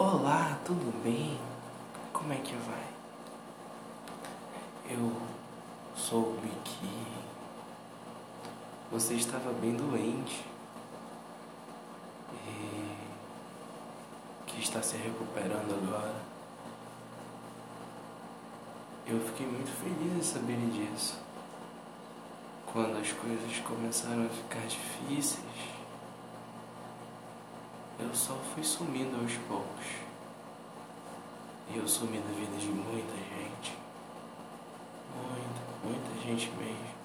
Olá, tudo bem? Como é que vai? Eu soube que você estava bem doente e que está se recuperando agora. Eu fiquei muito feliz em saber disso. Quando as coisas começaram a ficar difíceis, eu só fui sumindo aos poucos. E eu sumi da vida de muita gente. Muita, muita gente mesmo.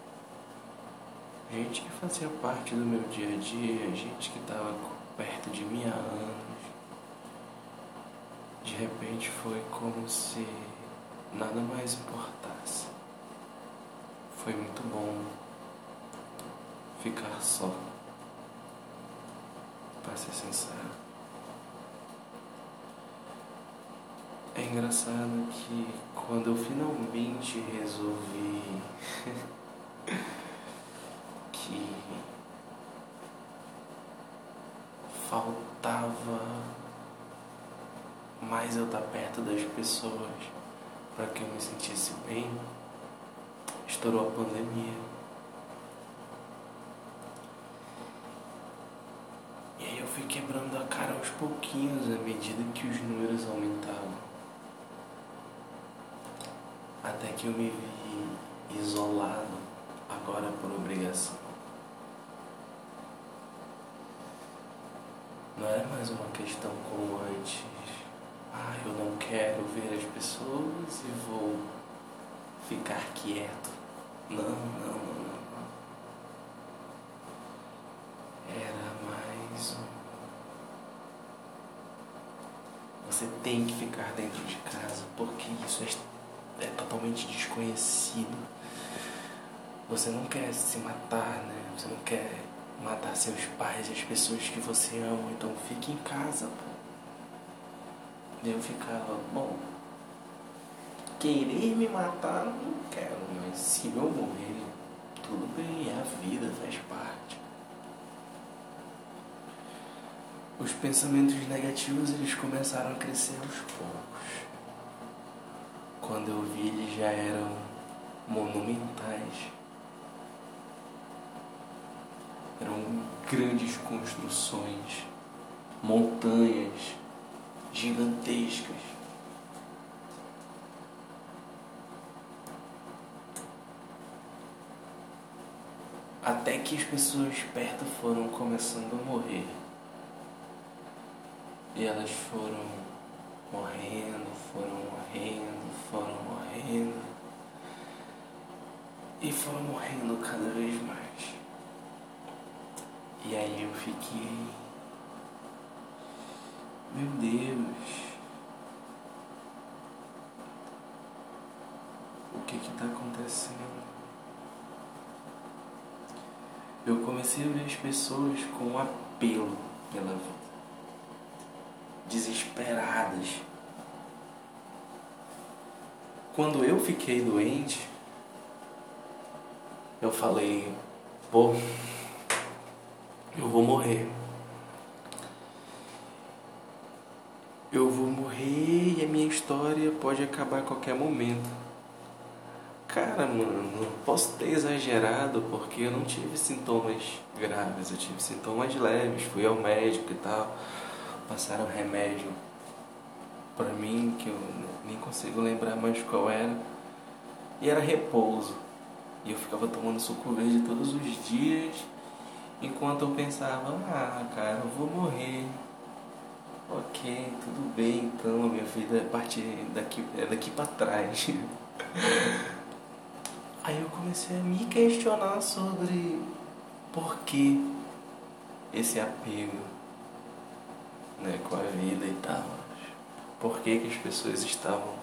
Gente que fazia parte do meu dia a dia, gente que estava perto de mim há anos. De repente foi como se nada mais importasse. Foi muito bom ficar só. Ser sincero. É engraçado que quando eu finalmente resolvi que faltava mais eu estar perto das pessoas para que eu me sentisse bem, estourou a pandemia. Fui quebrando a cara aos pouquinhos à medida que os números aumentavam. Até que eu me vi isolado, agora por obrigação. Não era mais uma questão como antes. Ah, eu não quero ver as pessoas e vou ficar quieto. Não, não, não. Você tem que ficar dentro de casa porque isso é, é totalmente desconhecido. Você não quer se matar, né? Você não quer matar seus pais e as pessoas que você ama, então fique em casa, pô. Eu ficava, bom, querer me matar não quero, mas se eu morrer, tudo bem, é a vida, faz parte. Os pensamentos negativos eles começaram a crescer aos poucos. Quando eu vi, eles já eram monumentais. Eram grandes construções, montanhas gigantescas. Até que as pessoas perto foram começando a morrer. E elas foram morrendo, foram morrendo, foram morrendo. E foram morrendo cada vez mais. E aí eu fiquei. Meu Deus. O que que tá acontecendo? Eu comecei a ver as pessoas com apelo pela vida desesperadas. Quando eu fiquei doente, eu falei, pô, eu vou morrer. Eu vou morrer e a minha história pode acabar a qualquer momento. Cara, mano, posso ter exagerado porque eu não tive sintomas graves, eu tive sintomas leves, fui ao médico e tal passaram remédio para mim que eu nem consigo lembrar mais qual era. E era repouso. E eu ficava tomando suco verde todos os dias, enquanto eu pensava, ah, cara, eu vou morrer. Ok, tudo bem, então minha vida é partir daqui, é daqui para trás. Aí eu comecei a me questionar sobre por que esse apego né, com a vida e tal. Por que, que as pessoas estavam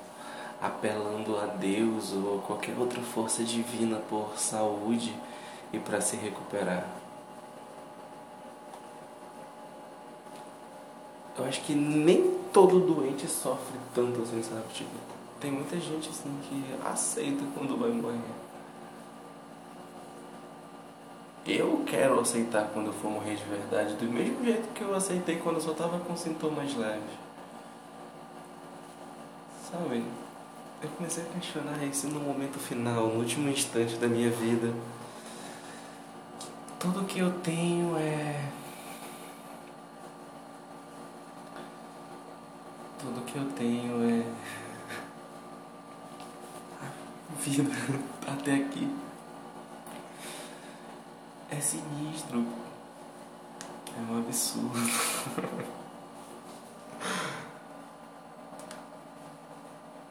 apelando a Deus ou qualquer outra força divina por saúde e para se recuperar? Eu acho que nem todo doente sofre tanto assim, sabe? Tipo, tem muita gente assim que aceita quando vai morrer. Eu quero aceitar quando eu for morrer de verdade, do mesmo jeito que eu aceitei quando eu só tava com sintomas leves. Sabe? Eu comecei a questionar isso no momento final, no último instante da minha vida. Tudo que eu tenho é. Tudo que eu tenho é. Vida até aqui. É sinistro. É um absurdo.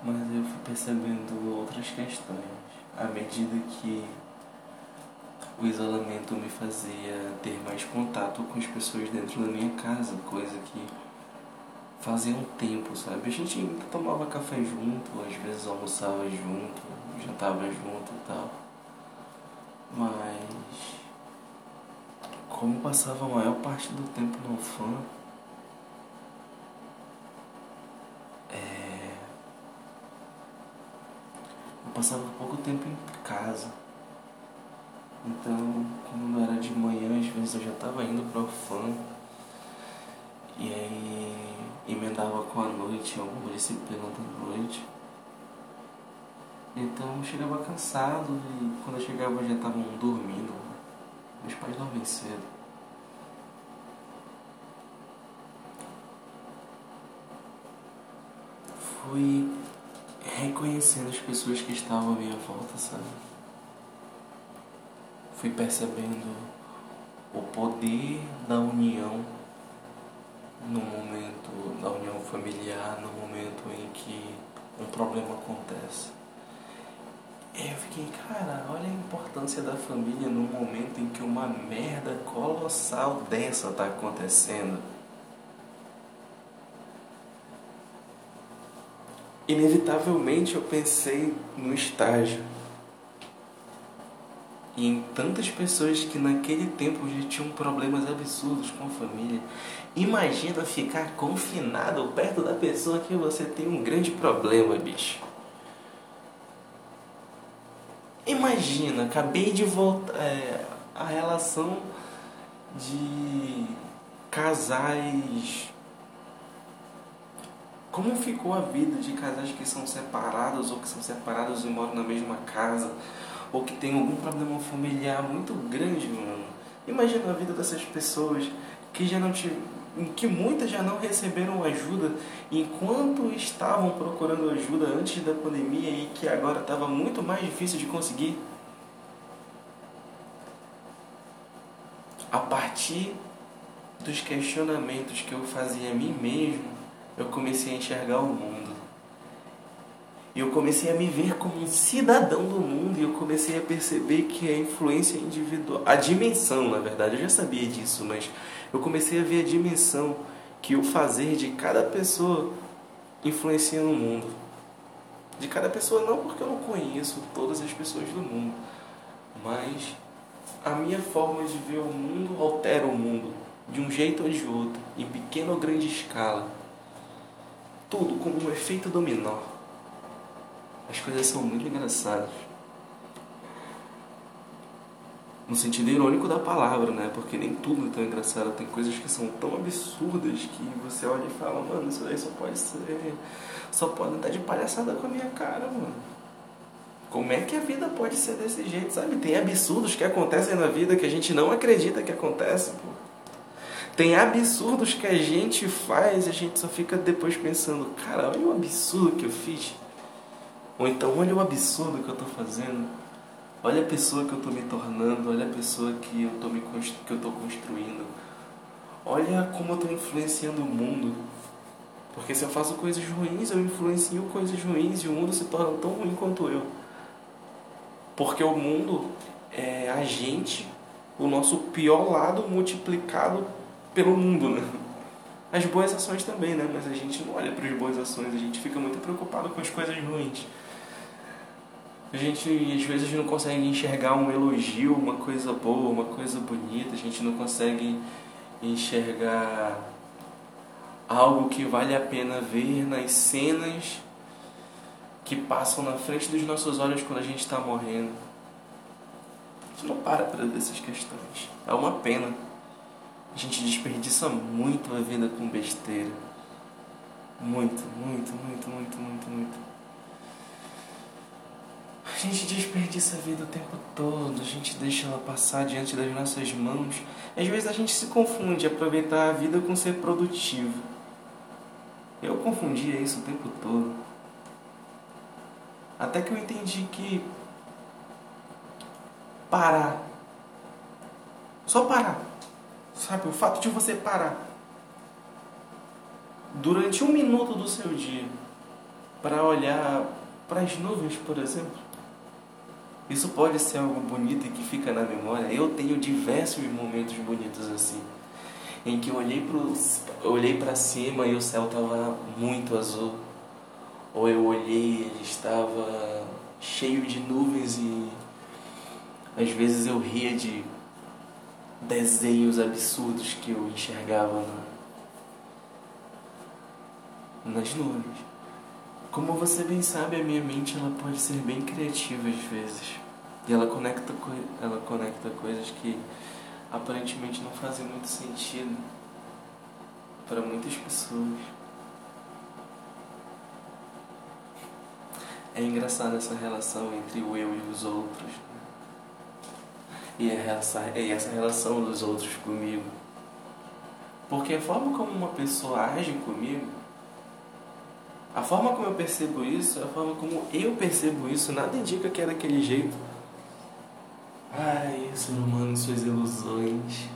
Mas eu fui percebendo outras questões à medida que o isolamento me fazia ter mais contato com as pessoas dentro da minha casa, coisa que fazia um tempo, sabe? A gente tomava café junto, às vezes almoçava junto, jantava junto e tal. Mas como passava a maior parte do tempo no fã, passava pouco tempo em casa. Então, quando era de manhã, às vezes eu já estava indo para o fã. E aí emendava com a noite, alguma disciplina da noite. Então eu chegava cansado e quando eu chegava já estavam dormindo. Meus pais dormem cedo. Fui reconhecendo as pessoas que estavam à minha volta, sabe? Fui percebendo o poder da união no momento da união familiar, no momento em que um problema acontece. E eu fiquei, cara, olha a importância da família no momento em que uma merda colossal dessa tá acontecendo. inevitavelmente eu pensei no estágio. E em tantas pessoas que naquele tempo já tinham problemas absurdos com a família. Imagina ficar confinado perto da pessoa que você tem um grande problema, bicho. Imagina, acabei de voltar. É, a relação de casais como ficou a vida de casais que são separados ou que são separados e moram na mesma casa ou que tem algum problema familiar muito grande, mano? Imagina a vida dessas pessoas que já não em que muitas já não receberam ajuda enquanto estavam procurando ajuda antes da pandemia e que agora estava muito mais difícil de conseguir. A partir dos questionamentos que eu fazia a mim mesmo, eu comecei a enxergar o mundo. E eu comecei a me ver como um cidadão do mundo e eu comecei a perceber que a influência individual, a dimensão, na verdade, eu já sabia disso, mas eu comecei a ver a dimensão que o fazer de cada pessoa influencia no mundo. De cada pessoa não porque eu não conheço todas as pessoas do mundo, mas a minha forma de ver o mundo altera o mundo de um jeito ou de outro, em pequena ou grande escala tudo como um efeito dominó. As coisas são muito engraçadas. No sentido irônico da palavra, né? Porque nem tudo é tão engraçado. Tem coisas que são tão absurdas que você olha e fala, mano, isso aí só pode ser. Só pode estar de palhaçada com a minha cara, mano. Como é que a vida pode ser desse jeito, sabe? Tem absurdos que acontecem na vida que a gente não acredita que acontecem, pô. Tem absurdos que a gente faz e a gente só fica depois pensando, cara, olha o absurdo que eu fiz. Ou então, olha o absurdo que eu estou fazendo. Olha a pessoa que eu estou me tornando, olha a pessoa que eu estou que eu construindo. Olha como eu estou influenciando o mundo. Porque se eu faço coisas ruins, eu influencio coisas ruins e o mundo se torna tão ruim quanto eu. Porque o mundo é a gente, o nosso pior lado multiplicado pelo mundo, né? As boas ações também, né? Mas a gente não olha para as boas ações, a gente fica muito preocupado com as coisas ruins. A gente, às vezes, não consegue enxergar um elogio, uma coisa boa, uma coisa bonita, a gente não consegue enxergar algo que vale a pena ver nas cenas que passam na frente dos nossos olhos quando a gente está morrendo. A gente não para para ver essas questões. É uma pena. A gente desperdiça muito a vida com besteira. Muito, muito, muito, muito, muito, muito. A gente desperdiça a vida o tempo todo, a gente deixa ela passar diante das nossas mãos. Às vezes a gente se confunde aproveitar a vida com ser produtivo. Eu confundia isso o tempo todo. Até que eu entendi que parar, só parar, sabe? O fato de você parar durante um minuto do seu dia para olhar para as nuvens, por exemplo. Isso pode ser algo bonito e que fica na memória. Eu tenho diversos momentos bonitos assim, em que eu olhei para olhei para cima e o céu estava muito azul, ou eu olhei e ele estava cheio de nuvens e às vezes eu ria de desenhos absurdos que eu enxergava nas nuvens. Como você bem sabe, a minha mente ela pode ser bem criativa às vezes. E ela conecta, ela conecta coisas que aparentemente não fazem muito sentido para muitas pessoas. É engraçado essa relação entre o eu e os outros. Né? E essa, e essa relação dos outros comigo. Porque a forma como uma pessoa age comigo a forma como eu percebo isso, a forma como eu percebo isso, nada indica que é daquele jeito. Ai, ser humano, suas ilusões.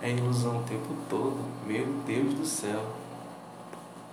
É ilusão o tempo todo. Meu Deus do céu.